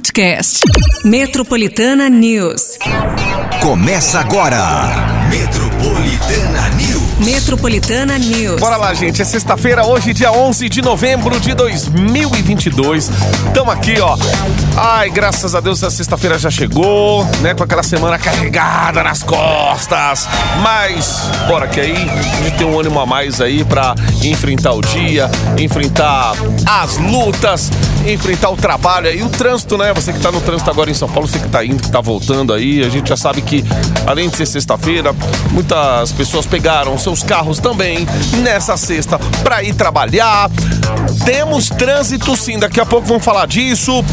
podcast. Metropolitana News. Começa agora. Metropolitana News. Metropolitana News. Bora lá, gente. É sexta-feira, hoje, dia 11 de novembro de 2022. Tamo aqui, ó. Ai, graças a Deus a sexta-feira já chegou, né? Com aquela semana carregada nas costas. Mas, bora que aí a gente tem um ânimo a mais aí pra enfrentar o dia, enfrentar as lutas, enfrentar o trabalho aí, o trânsito, né? Você que tá no trânsito agora em São Paulo, você que tá indo, que tá voltando aí, a gente já sabe que, além de ser sexta-feira, muitas pessoas pegaram seus carros também nessa sexta pra ir trabalhar. Temos trânsito sim, daqui a pouco vamos falar disso.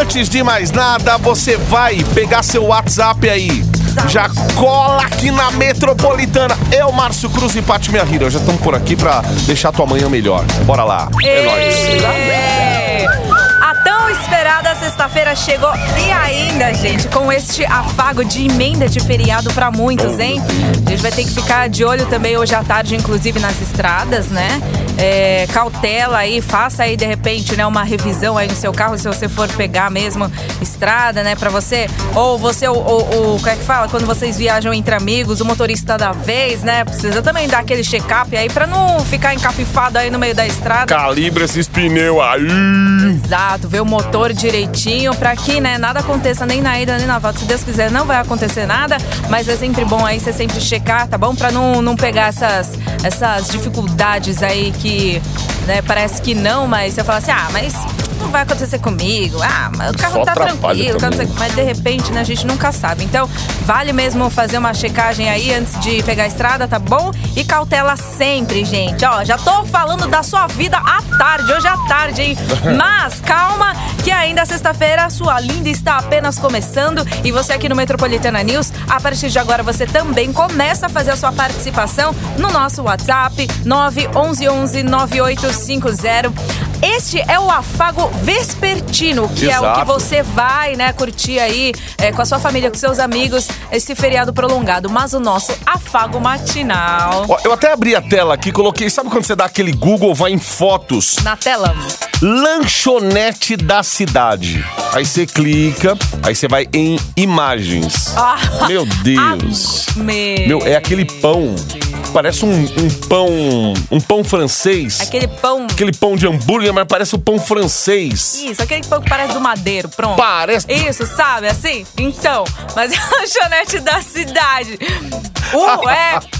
Antes de mais nada, você vai pegar seu WhatsApp aí. Já cola aqui na Metropolitana. Eu, Márcio Cruz e Paty Minha Hira, já estamos por aqui pra deixar tua manhã melhor. Bora lá. É nóis. Tão esperada sexta-feira chegou e ainda, gente, com este afago de emenda de feriado pra muitos, hein? A gente vai ter que ficar de olho também hoje à tarde, inclusive nas estradas, né? É, cautela aí, faça aí de repente, né, uma revisão aí no seu carro se você for pegar mesmo estrada, né, pra você. Ou você, o, o, como é que fala? Quando vocês viajam entre amigos, o motorista da vez, né? Precisa também dar aquele check-up aí pra não ficar encafifado aí no meio da estrada. Calibra esses pneus aí. Exato, ver o motor direitinho pra que, né, nada aconteça nem na ida nem na volta. Se Deus quiser, não vai acontecer nada, mas é sempre bom aí você sempre checar, tá bom? Pra não, não pegar essas, essas dificuldades aí que, né, parece que não, mas você fala assim, ah, mas não vai acontecer comigo. Ah, mas o carro Só tá tranquilo, também. não sei- mas de repente, né, a gente nunca sabe. Então, vale mesmo fazer uma checagem aí antes de pegar a estrada, tá bom? E cautela sempre, gente. Ó, já tô falando da sua vida à tarde, hoje à tarde, hein? Mas calma, que ainda sexta-feira a sua linda está apenas começando e você aqui no Metropolitana News, a partir de agora você também começa a fazer a sua participação no nosso WhatsApp 911 9850. Este é o afago vespertino, que é o que Exato. você vai, né, curtir aí é, com a sua família, com seus amigos, esse feriado prolongado. Mas o nosso afago matinal. Ó, eu até abri a tela aqui, coloquei. Sabe quando você dá aquele Google, vai em fotos? Na tela. Lanchonete da cidade. Aí você clica, aí você vai em imagens. Ah, Meu Deus. meu, Meu, é aquele pão. Parece um, um pão. Um pão francês. Aquele pão. Aquele pão de hambúrguer, mas parece o pão francês. Isso, aquele pão que parece do madeiro, pronto. Parece. Isso, sabe, assim? Então, mas é a lanchonete da cidade. Uh, é.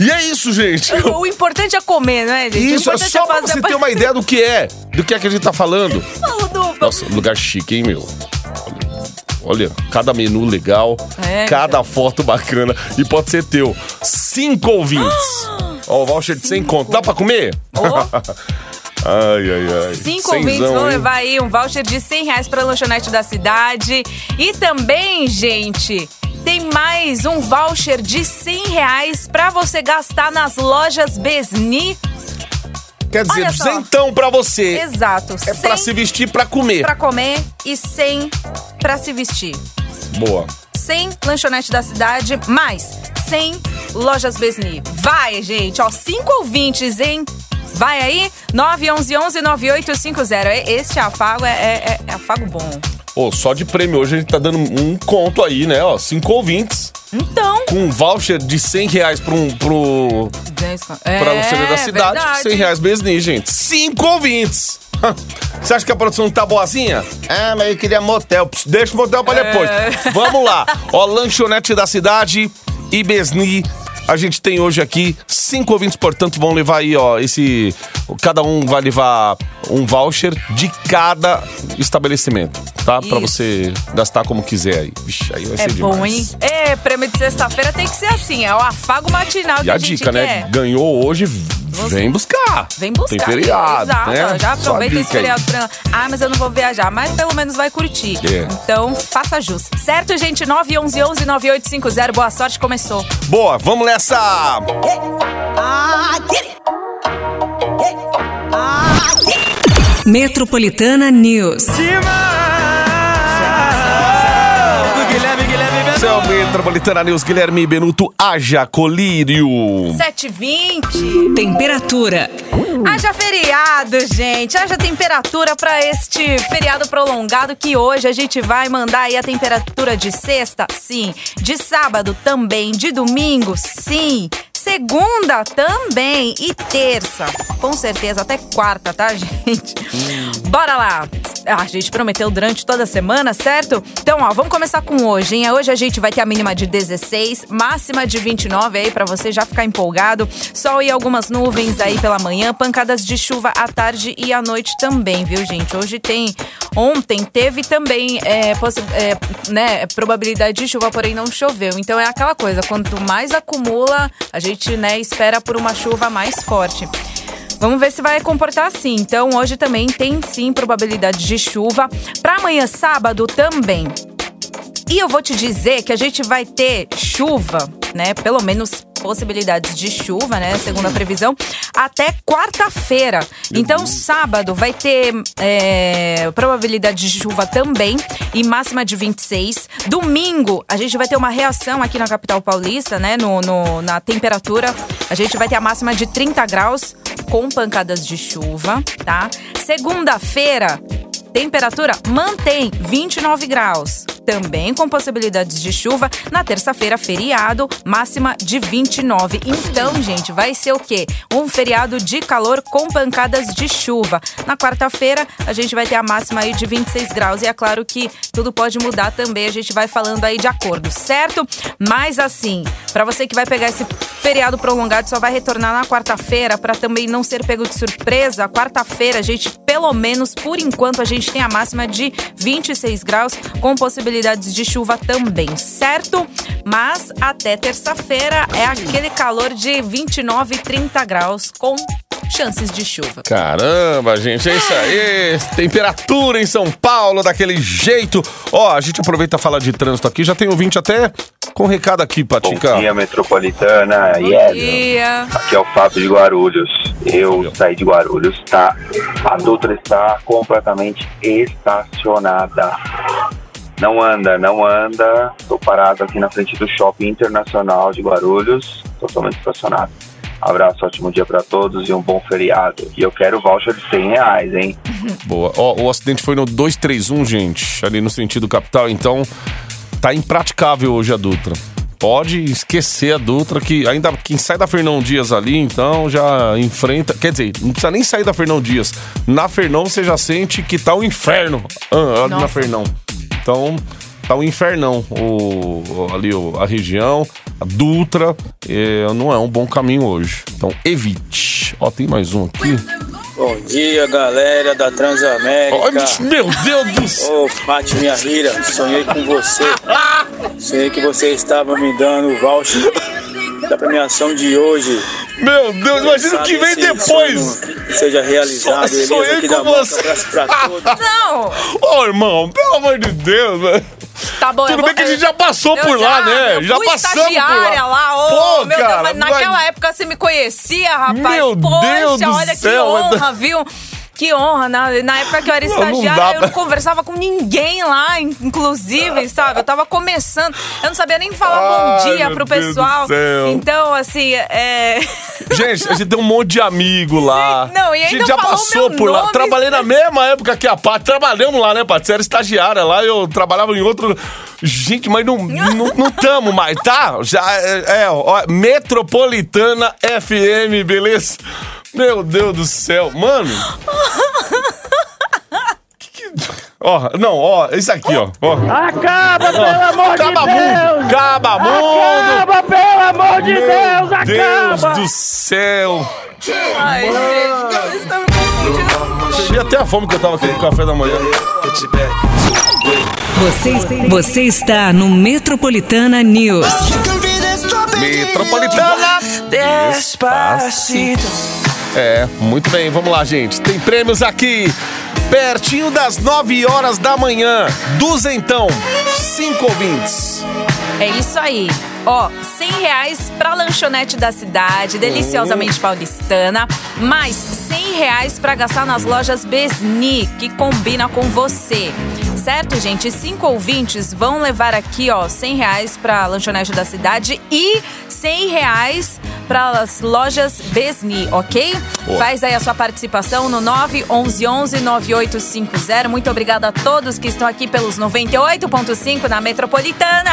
E é isso, gente. O, o importante é comer, não é, gente? Isso, é só pra você ter uma ideia do que é. Do que é que a gente tá falando. Fala do- Nossa, lugar chique, hein, meu? Olha, cada menu legal, É, cada foto bacana. E pode ser teu. Cinco ouvintes. Ó, o voucher de 100 conto. Dá pra comer? ai, ai, ai. Cinco Cenzão, ouvintes vão hein? levar aí um voucher de 100 reais pra lanchonete da cidade. E também, gente, tem mais um voucher de 100 reais pra você gastar nas lojas Besni. Quer dizer, Olha só. duzentão pra você. Exato. É pra 100 se vestir pra comer. pra comer e 100 pra se vestir. Boa. 100 lanchonete da cidade, mais 100 lojas Besni. Vai, gente, ó, cinco ouvintes, hein? Vai aí, 911-9850. E- Este afago é, é, é afago bom. Ô, só de prêmio hoje a gente tá dando um conto aí, né? Ó, cinco ouvintes. Então. Com um voucher de 100 reais pro, um- pro, É, pra você da cidade, verdade. 100 reais Besni, gente. Cinco ouvintes! Você acha que a produção tá boazinha? Ah, mas eu queria motel. Deixa o motel pra depois. É. Vamos lá. Ó, lanchonete da cidade e Besni. A gente tem hoje aqui cinco ouvintes, portanto, vão levar aí, ó, esse. Cada um vai levar um voucher de cada estabelecimento, tá? Pra Isso. você gastar como quiser aí. Vixe, aí vai É ser bom, demais. hein? É, prêmio de sexta-feira tem que ser assim, é o afago matinal que E a gente dica, né? quer. Ganhou hoje, vem buscar. Vem buscar. Tem feriado, Exato, né? já aproveita esse aí. feriado pra... Ah, mas eu não vou viajar, mas pelo menos vai curtir. É. Então, faça jus. Certo, gente? 911-9850. Boa sorte, começou. Boa, vamos nessa! Metropolitana News. O Metropolitana News, Guilherme Benuto, haja colírio. 7h20. Temperatura. Haja feriado, gente. Haja temperatura para este feriado prolongado que hoje a gente vai mandar aí a temperatura de sexta, sim. De sábado também. De domingo, sim. Segunda também. E terça. Com certeza, até quarta, tá, gente? Bora lá. Ah, a gente prometeu durante toda a semana, certo? Então, ó, vamos começar com hoje, hein? Hoje a gente vai ter a mínima de 16, máxima de 29 aí pra você já ficar empolgado. Sol e algumas nuvens aí pela manhã, pancadas de chuva à tarde e à noite também, viu, gente? Hoje tem. Ontem teve também é, é, né, probabilidade de chuva, porém não choveu. Então é aquela coisa, quanto mais acumula, a gente né, espera por uma chuva mais forte. Vamos ver se vai comportar assim. Então, hoje também tem sim probabilidade de chuva. Para amanhã, sábado, também. E eu vou te dizer que a gente vai ter chuva, né? Pelo menos possibilidades de chuva, né? Segundo a previsão, até quarta-feira. Então, sábado vai ter é, probabilidade de chuva também e máxima de 26. Domingo, a gente vai ter uma reação aqui na capital paulista, né? No, no- na temperatura. A gente vai ter a máxima de 30 graus com pancadas de chuva, tá? Segunda-feira, Temperatura mantém 29 graus. Também com possibilidades de chuva. Na terça-feira, feriado, máxima de 29. Então, gente, vai ser o quê? Um feriado de calor com pancadas de chuva. Na quarta-feira, a gente vai ter a máxima aí de 26 graus. E é claro que tudo pode mudar também. A gente vai falando aí de acordo, certo? Mas assim, para você que vai pegar esse feriado prolongado, só vai retornar na quarta-feira para também não ser pego de surpresa. Quarta-feira, a gente, pelo menos por enquanto, a gente tem a máxima de 26 graus, com possibilidades de chuva também, certo? Mas até terça-feira é aquele calor de 29 e 30 graus, com chances de chuva. Caramba, gente, é isso aí. Temperatura em São Paulo, daquele jeito. Ó, a gente aproveita a falar de trânsito aqui. Já tem ouvinte até com recado aqui, Patica. Bom dia, Metropolitana. Bom Yes. dia. Aqui é o Fábio de Guarulhos. Eu saí de Guarulhos, tá? A Dutra está completamente estacionada. Não anda, não anda. Tô parado aqui na frente do Shopping Internacional de Guarulhos, totalmente estacionado. Abraço, ótimo dia pra todos e um bom feriado. E eu quero voucher de 100 reais, hein? Boa. Ó, o acidente foi no 231, gente, ali no sentido capital, então tá impraticável hoje a Dutra. Pode esquecer a Dutra, que ainda quem sai da Fernão Dias ali, então já enfrenta. Quer dizer, não precisa nem sair da Fernão Dias. Na Fernão você já sente que tá um inferno ah, ali na. Fernão. Então, tá um infernão o, ali o- a região, a Dutra. é, não é um bom caminho hoje. Então, evite. Ó, tem mais um aqui. Bom dia, galera da Transamérica. Ai, meu Deus do céu. Ô, Fátima minha Rira, sonhei com você. Sonhei que você estava me dando o voucher da premiação de hoje. Meu Deus, imagina o que vem depois. Seja realizado, So- sonhei com você. abraço pra todos. Não! Ô, irmão, pelo amor de Deus, velho. Tá bom, Tudo vou- bem que a gente já passou por já, lá, né? Eu Já fui passamos por lá. lá, ô, Pô, meu cara, Deus, mas naquela época você me conhecia, rapaz. Meu Poxa, Deus do olha céu, que honra, viu? Que honra, na, na época que eu era não estagiária, eu não conversava com ninguém lá, in- inclusive, sabe? Eu tava começando, eu não sabia nem falar Ai, bom dia pro Deus pessoal. Então, assim, é. Gente, a gente tem um monte de amigo lá. Não, e A ainda gente já passou por lá. nome. Trabalhei na mesma época que a Paty. Trabalhamos lá, né, Paty? Você era estagiária lá, eu trabalhava em outro. Gente, mas não, não, não tamo mais, tá? Já é, é, ó, Metropolitana FM, beleza? Meu Deus do céu. Mano. Que que- Ó, não, ó, isso aqui, ó. ó. Acaba, pelo amor de Acaba Deus! mundo! Acaba mundo! Acaba, pelo amor de Deus! Deus Acaba! do céu! Ai, gente, vocês estão me confundindo. Cheguei até a fome que eu tava aqui no café da manhã. Você, você está no Metropolitana News. Metropolitana! Despacito. É, muito bem, vamos lá, gente. Tem prêmios aqui. Pertinho das 9 horas da manhã. Duzentão. Cinco ouvintes. É isso aí. Ó, 100 reais pra lanchonete da cidade, deliciosamente paulistana. Mais 100 reais pra gastar nas lojas Besni, que combina com você. Certo, gente? Cinco ouvintes vão levar aqui, ó, 100 reais pra lanchonete da cidade e 100 reais para as lojas Besni, ok? Boa. Faz aí a sua participação no 911-9850. Muito obrigada a todos que estão aqui pelos 98.5 na Metropolitana.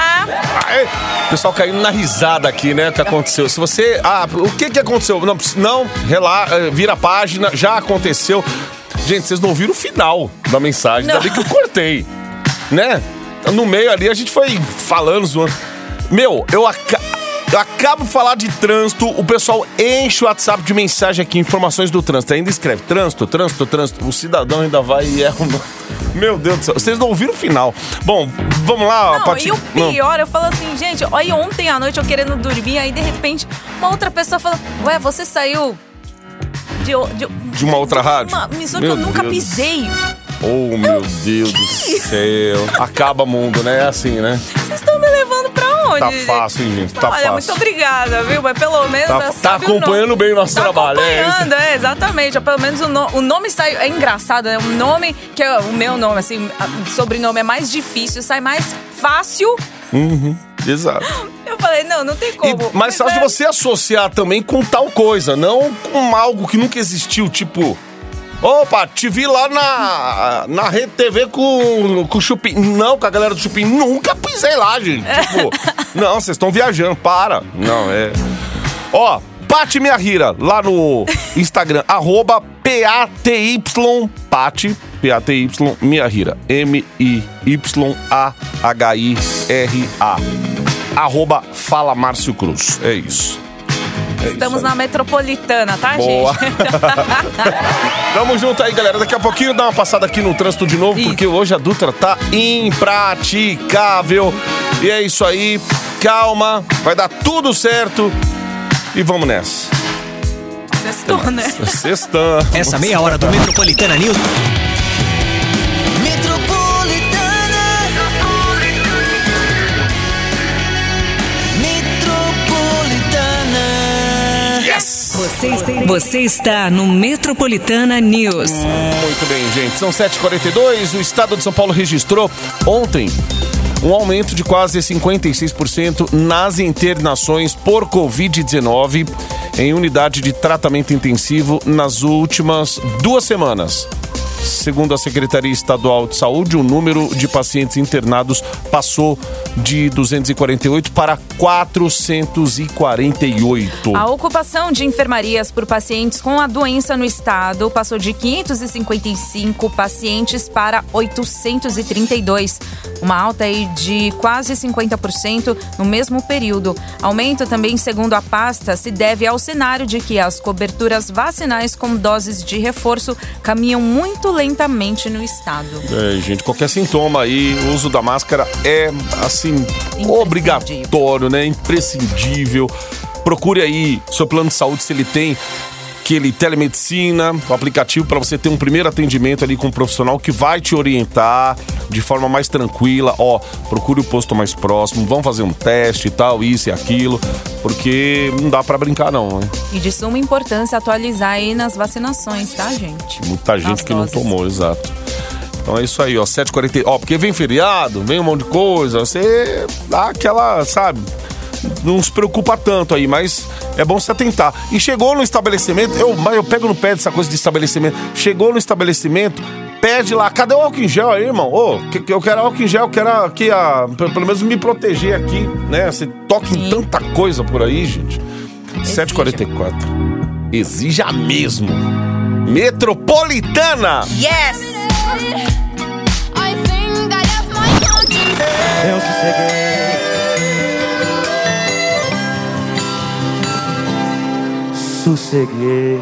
Aê, pessoal caindo na risada aqui, né? O que aconteceu? Se você. Ah, o que que aconteceu? Não, não rela, eh, vira a página, já aconteceu. Gente, vocês não viram o final da mensagem, ainda Não. bem que eu cortei. Né? No meio ali a gente foi falando, zoando. Meu, eu, aca- eu acabo de falar de trânsito, o pessoal enche o WhatsApp de mensagem aqui, informações do trânsito. Ainda escreve trânsito, trânsito, trânsito. O cidadão ainda vai e erra. o- Meu Deus do céu, vocês não ouviram o final. Bom, vamos lá, Não, Pati- e o Não. pior, eu falo assim, gente, olha, ontem à noite eu querendo dormir, aí de repente uma outra pessoa fala, ué, você saiu de, o- de, De uma outra rádio? Uma emissora Meu que eu nunca Deus. pisei. Oh, meu Deus do céu. Acaba mundo, né? É assim, né? Vocês estão me levando pra onde? Tá fácil, hein, gente? Tá Olha, fácil. muito obrigada, viu? Mas pelo menos. Tá- já tá o acompanhando nome. bem o nosso tá trabalho, é. Acompanhando, é, exatamente. Já Pelo menos o, no- o nome sai. É engraçado, né? Um nome que é o meu nome, assim, sobrenome é mais difícil, sai mais fácil. Exato. Eu falei, não, não tem E- como. mas só de é- você associar também com tal coisa, não com algo que nunca existiu, tipo. Opa, te vi lá na, na Rede TV com, com o Chupim. Não, com a galera do Chupim. Nunca pisei lá, gente. Tipo, não, vocês estão viajando, para. Não, é. Ó, Pati Minha Rira, lá no Instagram, arroba P-A-T-Y, Pati, P-A-T-Y, Minha Rira, M-I-Y-A-H-I-R-A. Arroba Fala Márcio Cruz. É isso. É Estamos na metropolitana, tá, Boa. gente? Tamo junto aí, galera. Daqui a pouquinho dá uma passada aqui no trânsito de novo, Isso. porque hoje a Dutra tá impraticável. E é isso aí. Calma, vai dar tudo certo. E vamos nessa. Sextou, né? Sextão. Essa meia hora do Metropolitana News. Você, você está no Metropolitana News. Muito bem, gente. São 7h42. O estado de São Paulo registrou ontem um aumento de quase 56% nas internações por Covid-19 em unidade de tratamento intensivo nas últimas duas semanas. Segundo a Secretaria Estadual de Saúde, o número de pacientes internados passou de 248 para 448. A ocupação de enfermarias por pacientes com a doença no estado passou de 555 pacientes para 832, uma alta aí de quase 50% no mesmo período. Aumento também, segundo a pasta, se deve ao cenário de que as coberturas vacinais com doses de reforço caminham muito lentamente no estado. É, gente, qualquer sintoma aí, o uso da máscara é, assim, obrigatório, né? Imprescindível. Procure aí seu plano de saúde se ele tem aquele telemedicina, o aplicativo para você ter um primeiro atendimento ali com um profissional que vai te orientar de forma mais tranquila. Ó, procure o posto mais próximo, vamos fazer um teste e tal, isso e aquilo, porque não dá para brincar não, né? E de suma importância atualizar aí nas vacinações, tá, gente? Muita gente Nas que não doses. tomou, exato. Então é isso aí, ó, 7h40. Ó, porque vem feriado, vem um monte de coisa, você dá aquela, sabe? Não se preocupa tanto aí, mas é bom se atentar. E chegou no estabelecimento, eu, eu pego no pé dessa coisa de estabelecimento. Chegou no estabelecimento, pede lá, cadê o álcool em gel aí, irmão? Ô, que- que eu quero álcool em gel, eu quero aqui, a, pe- pelo menos me proteger aqui, né? Você toca em Sim. tanta coisa por aí, gente. 7h44. Exija mesmo. Metropolitana! Yes! Sosseguei.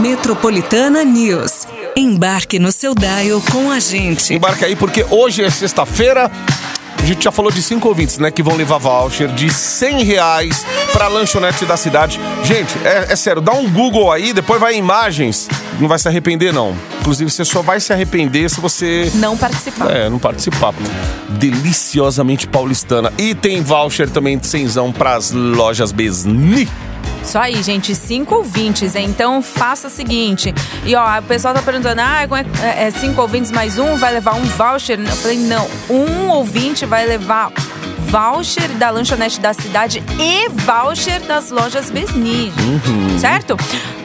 Metropolitana News. Embarque no seu dial com a gente. Embarca aí porque hoje é sexta-feira. A gente já falou de cinco ouvintes, né? Que vão levar voucher de 100 reais pra lanchonete da cidade. Gente, é, é sério, dá um Google aí, depois vai em imagens. Não vai se arrepender, não. Inclusive, você só vai se arrepender se você Não participar. é, não participar. Deliciosamente paulistana. E tem voucher também de cenzão pras lojas Besni. Isso aí, gente, cinco ouvintes, hein? então faça o seguinte. E ó, o pessoal tá perguntando: ah, como é, é, é cinco ouvintes mais um vai levar um voucher? Eu falei: não, um ouvinte vai levar voucher da lanchonete da cidade e voucher das lojas Besni, Uhum. certo?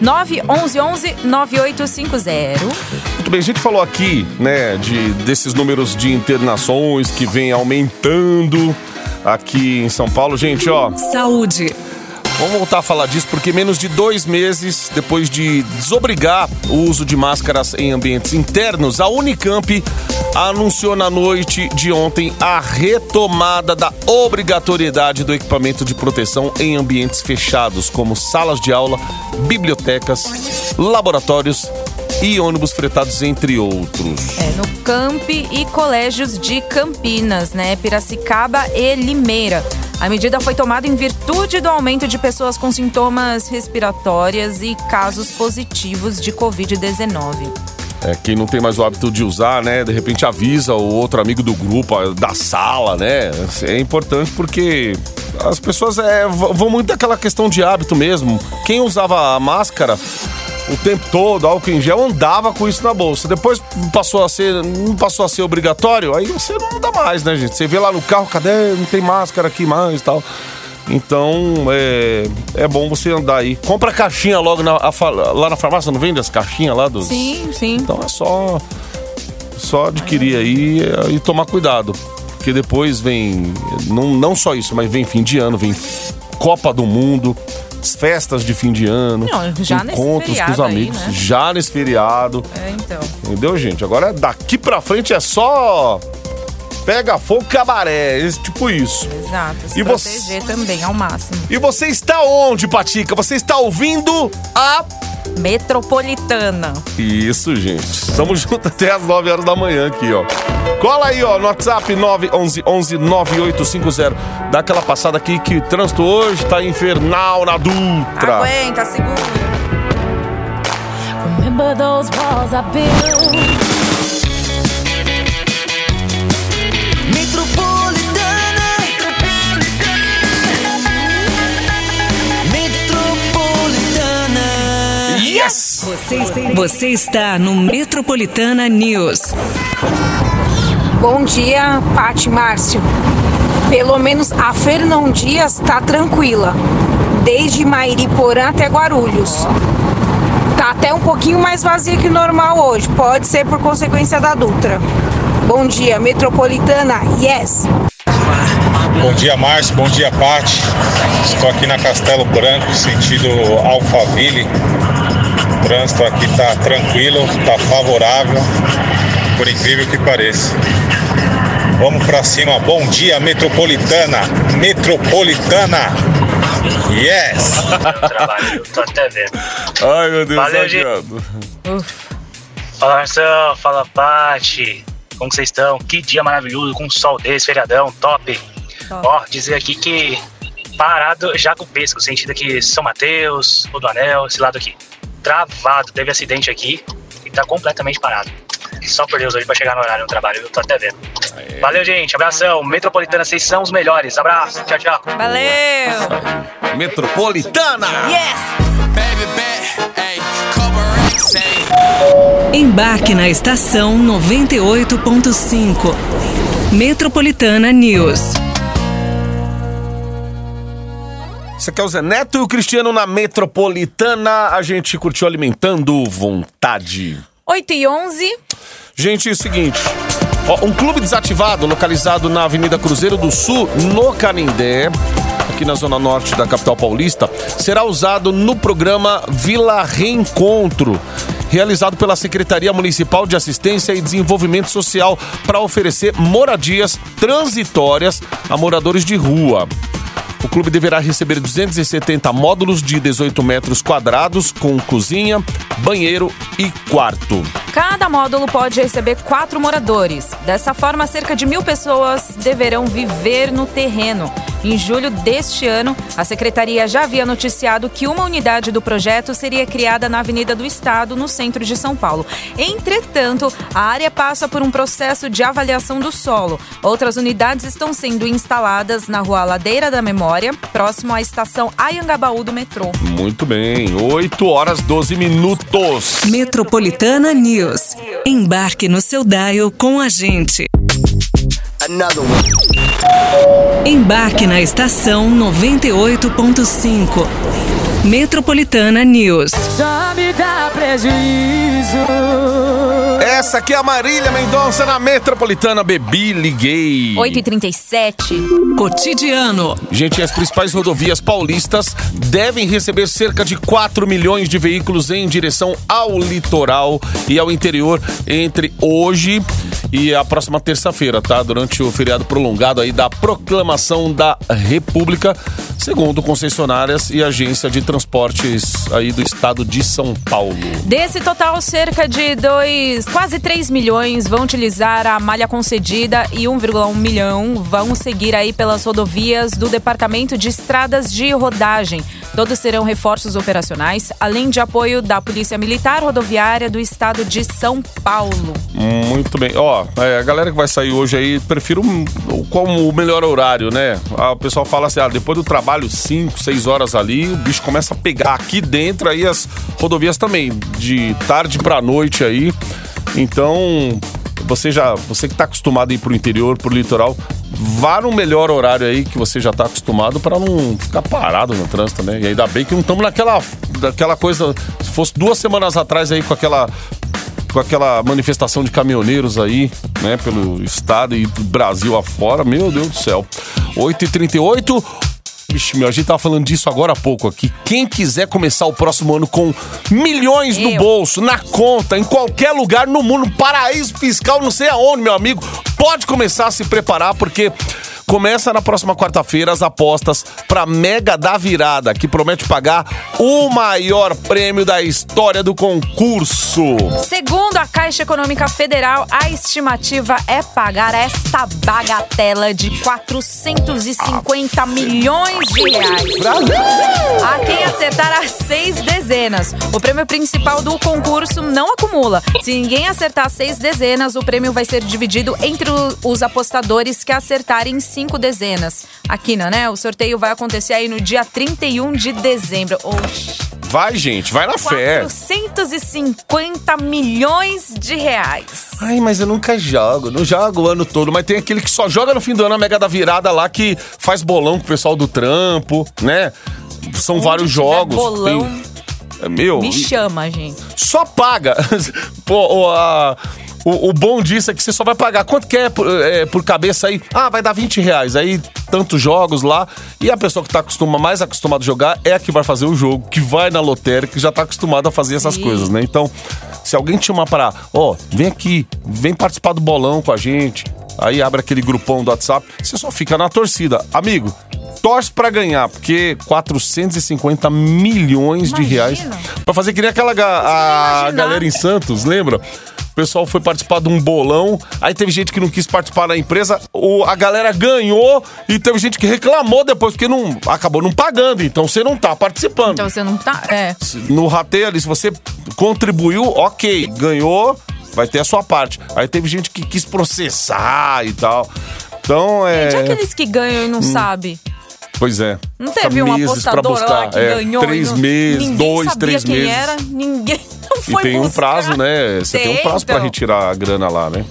911 9850. Muito bem, a gente falou aqui, né, de, desses números de internações que vem aumentando aqui em São Paulo. Gente, ó, Saúde. Vamos voltar a falar disso porque menos de dois meses depois de desobrigar o uso de máscaras em ambientes internos, a Unicamp anunciou na noite de ontem a retomada da obrigatoriedade do equipamento de proteção em ambientes fechados, como salas de aula, bibliotecas, laboratórios e ônibus fretados, entre outros. É, no Camp e colégios de Campinas, né? Piracicaba e Limeira. A medida foi tomada em virtude do aumento de pessoas com sintomas respiratórias e casos positivos de Covid-19. É, quem não tem mais o hábito de usar, né? De repente avisa o outro amigo do grupo, da sala, né? É importante porque as pessoas é, vão muito daquela questão de hábito mesmo. Quem usava a máscara o tempo todo, álcool em gel, andava com isso na bolsa. Depois passou a ser, não passou a ser obrigatório, aí você não anda mais, né, gente? Você vê lá no carro, cadê? Não tem máscara aqui mais e tal. Então, é, é bom você andar aí. Compra a caixinha logo na, a lá na farmácia, não vende as caixinhas lá dos... Sim, sim. Então é só só adquirir aí eh, e tomar cuidado, porque depois vem não, não só isso, mas vem fim de ano, vem Copa do Mundo, festas de fim de ano, Não, já nesse encontros com os feriado aí, amigos, né? já nesse feriado, É, então. entendeu, gente? Agora daqui pra frente é só pega fogo cabaré, esse- tipo isso. Exato. Se E você- proteger também ao máximo. E você está onde, Patica? Você está ouvindo a Metropolitana. Isso, gente. Estamos juntos até as 9 horas da manhã aqui, ó. Cola aí, ó, no WhatsApp 911 9850. Dá aquela passada aqui que o trânsito hoje tá infernal na Dutra. Aguenta, segura. Remember those walls I built? Você, está no Metropolitana News. Bom dia, Pati Márcio. Pelo menos a Fernão Dias tá tranquila. Desde Mairiporã até Guarulhos. Tá até um pouquinho mais vazia que o normal hoje. Pode ser por consequência da Dutra. Bom dia, Metropolitana. Yes! Bom dia, Márcio. Bom dia, Pati. Estou aqui na Castelo Branco, sentido Alphaville. O trânsito aqui tá tranquilo, tá favorável, por incrível que pareça. Vamos pra cima. Bom dia, Metropolitana. Metropolitana. Yes! Trabalho, tô até vendo. Ai, meu Deus, Valeu, gente. Fala, Marcelo. Fala, Pati. Como vocês estão? Que dia maravilhoso, com sol desse, feriadão, top. Ó, dizer aqui que parado já com o Pesco, sentido aqui São Mateus, o do Anel, esse lado aqui. Travado, teve acidente aqui e tá completamente parado. Só por Deus hoje pra chegar no horário no trabalho, eu tô até vendo. Valeu, gente. Abração. Metropolitana, vocês são os melhores. Abraço. Tchau, tchau. Valeu! Metropolitana! Yes! Embarque na estação 98.5. Metropolitana News. Esse aqui é o Zé Neto e o Cristiano na Metropolitana. A gente curtiu Alimentando Vontade. 8 e 11. Gente, é o seguinte. ó, um clube desativado localizado na Avenida Cruzeiro do Sul, no Canindé, aqui na zona norte da capital paulista, será usado no programa Vila Reencontro, realizado pela Secretaria Municipal de Assistência e Desenvolvimento Social para oferecer moradias transitórias a moradores de rua. O clube deverá receber 270 módulos de 18 metros quadrados, com cozinha, banheiro e quarto. Cada módulo pode receber quatro moradores. Dessa forma, cerca de mil pessoas deverão viver no terreno. Em julho deste ano, a secretaria já havia noticiado que uma unidade do projeto seria criada na Avenida do Estado, no centro de São Paulo. Entretanto, a área passa por um processo de avaliação do solo. Outras unidades estão sendo instaladas na rua Ladeira da Memória, próximo à estação Ayangabaú do metrô. Muito bem, 8 horas 12 minutos. Metropolitana News. Embarque no seu dial com a gente. Embarque na estação 98.5. Metropolitana News. Dá prejuízo. Essa aqui é a Marília Mendonça na Metropolitana Bebi, liguei. 8h37. Cotidiano. Gente, as principais rodovias paulistas devem receber cerca de 4 milhões de veículos em direção ao litoral e ao interior entre hoje e a próxima terça-feira, tá? Durante o feriado prolongado aí da proclamação da República, segundo concessionárias e agência de transportes aí do estado de São Paulo. Desse total, cerca de dois, quase 3 milhões vão utilizar a malha concedida e 1,1 milhão vão seguir aí pelas rodovias do Departamento de Estradas de Rodagem. Todos serão reforços operacionais, além de apoio da Polícia Militar Rodoviária do Estado de São Paulo. Muito bem. Ó, é, a galera que vai sair hoje aí, prefiro como o melhor horário, né? Ah, o pessoal fala assim, ah, depois do trabalho, 5, 6 horas ali, o bicho começa a pegar aqui dentro aí as rodovias também, de tarde pra noite aí. Então, você já, você que tá acostumado a ir pro interior, pro litoral, vá no melhor horário aí que você já tá acostumado pra não ficar parado no trânsito, né? E ainda bem que não estamos naquela, daquela coisa, se fosse duas semanas atrás aí com aquela com aquela manifestação de caminhoneiros aí, né, pelo estado e Brasil afora, meu Deus do céu. 8h38. Vixe, meu, a gente tava falando disso agora há pouco aqui. Quem quiser começar o próximo ano com milhões no Eu. bolso, na conta, em qualquer lugar no mundo, paraíso fiscal, não sei aonde, meu amigo, pode começar a se preparar, porque começa na próxima quarta-feira as apostas para Mega da Virada, que promete pagar o maior prêmio da história do concurso. Segundo a Caixa Econômica Federal, a estimativa é pagar esta bagatela de 450 milhões de reais. A quem acertar as seis dezenas. O prêmio principal do concurso não acumula. Se ninguém acertar seis dezenas, o prêmio vai ser dividido entre os apostadores que acertarem cinco dezenas. Aqui, né? O sorteio vai acontecer aí no dia 31 de dezembro. Oxi. Vai, gente, vai na fé. 450 milhões de reais. Ai, mas eu nunca jogo, não jogo o ano todo, mas tem aquele que só joga no fim do ano a Mega da Virada lá que faz bolão com o pessoal do trampo, né? São Onde vários jogos. bolão, tem- É, Meu, Me chama, gente. só paga. Pô, a- o, o bom disso é que você só vai pagar. Quanto que é por, é, por cabeça aí? Ah, vai dar 20 reais. Aí, tantos jogos lá. E a pessoa que tá acostuma, mais acostumada a jogar é a que vai fazer o jogo, que vai na lotérica, que já tá acostumada a fazer essas Sim. coisas, né? Então, se alguém te chamar pra, ó, vem aqui, vem participar do bolão com a gente. Aí abre aquele grupão do WhatsApp, você só fica na torcida. Amigo, torce pra ganhar, porque 450 milhões de reais. Pra fazer que nem aquela ga- a galera em Santos, lembra? O pessoal foi participar de um bolão, aí teve gente que não quis participar da empresa, o, a galera ganhou e teve gente que reclamou depois, porque não acabou não pagando, então você não tá participando. Então você não tá. É. No rateio ali, se você contribuiu, ok, ganhou, vai ter a sua parte. Aí teve gente que quis processar e tal. Então é. Gente, aqueles que ganham e não sabem. Pois é. Não teve um apostador lá que É, ganhou. Três e não, meses, ninguém dois, três quem meses. era, ninguém não E foi tem um buscar. prazo, né? Você tem, um Tem, prazo pra então. retirar a grana lá, né?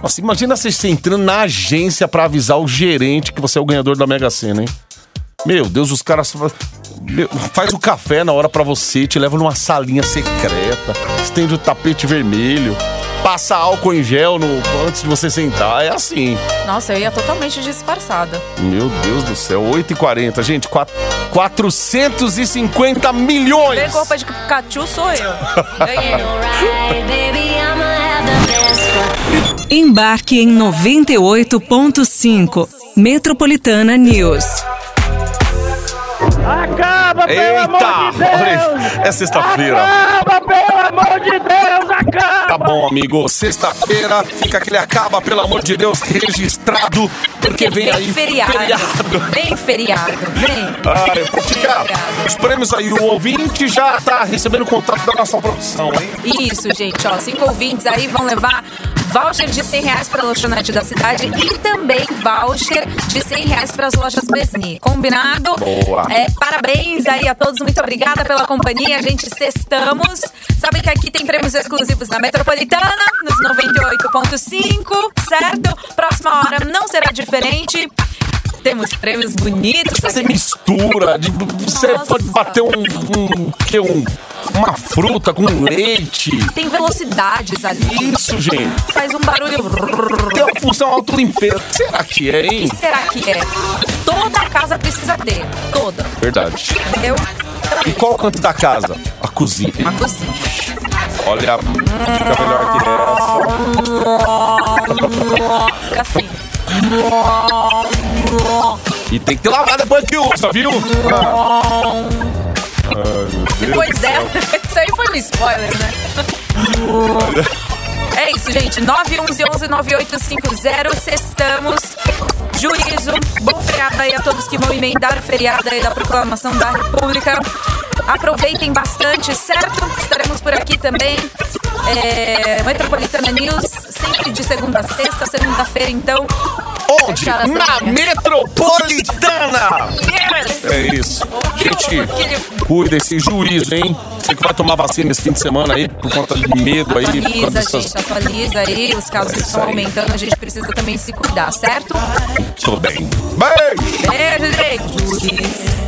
Nossa, imagina você você entrando na agência pra avisar o gerente que você é o ganhador da Mega Sena, hein? Meu Deus, os caras. Meu, faz o café na hora pra você, te leva numa salinha secreta, estende o tapete vermelho, passa álcool em gel no, antes de você sentar. É assim. Nossa, eu ia totalmente disfarçada. Meu Deus do céu, 8h40, gente, quat- 450 milhões! Ver roupa de Pikachu sou eu. Ganhei. Embarque em 98.5. Metropolitana News. Pelo amor de Deus! Olha, é sexta-feira. Acaba, pelo amor de Deus! Acaba! Tá bom, amigo. Sexta-feira fica aquele acaba, pelo amor de Deus, registrado. Porque vem aí feriado. feriado. Vem feriado, vem. Ai, Potica, os prêmios aí, o ouvinte já tá recebendo contato da nossa produção, hein? Isso, gente, ó. Cinco ouvintes aí vão levar voucher de 100 reais pra lanchonete da cidade e também voucher de 100 reais pras lojas Besni. Combinado? Boa. É, parabéns aí a todos, muito obrigada pela companhia. Gente, sextamos. Sabem que aqui tem prêmios exclusivos na Metropolitana, nos 98.5, certo? Próxima hora não será diferente. Temos prêmios bonitos. Você mistura, de- você pode bater um, um, que um, uma fruta com leite. Tem velocidades ali. Isso, gente. Faz um barulho. Tem uma função autolimpeza. Será que é, hein? O que será que é? Toda casa precisa ter. Toda. Verdade. Entendeu? E qual o canto da casa? A cozinha. A cozinha. Olha, fica melhor que Fica assim. essa. E tem que lavar depois que usa, viu? Ai, Depois céu. dela. Isso aí foi um spoiler, né? É isso, gente. 911-9850. Sextamos. Juízo. Bom feriado aí a todos que vão emendar o feriado aí da Proclamação da República. Aproveitem bastante, certo? Estaremos por aqui também. É, Metropolitana News, sempre de segunda a sexta. Segunda-feira, então. Onde? Na. Metropolitana! Yes! É isso. Gente, cuidem-se, juízo, hein? Você que vai tomar vacina esse fim de semana aí, por conta de medo aí, por conta Atualiza, dessas... gente, atualiza aí. Os casos estão aí. aumentando, a gente precisa também se cuidar, certo? Tudo bem. Beijo! Beijo, gente.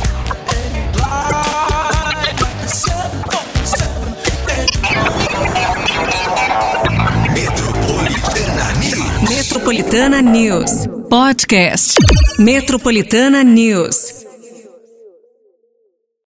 Metropolitana News. Metropolitana News. Podcast. Metropolitana News.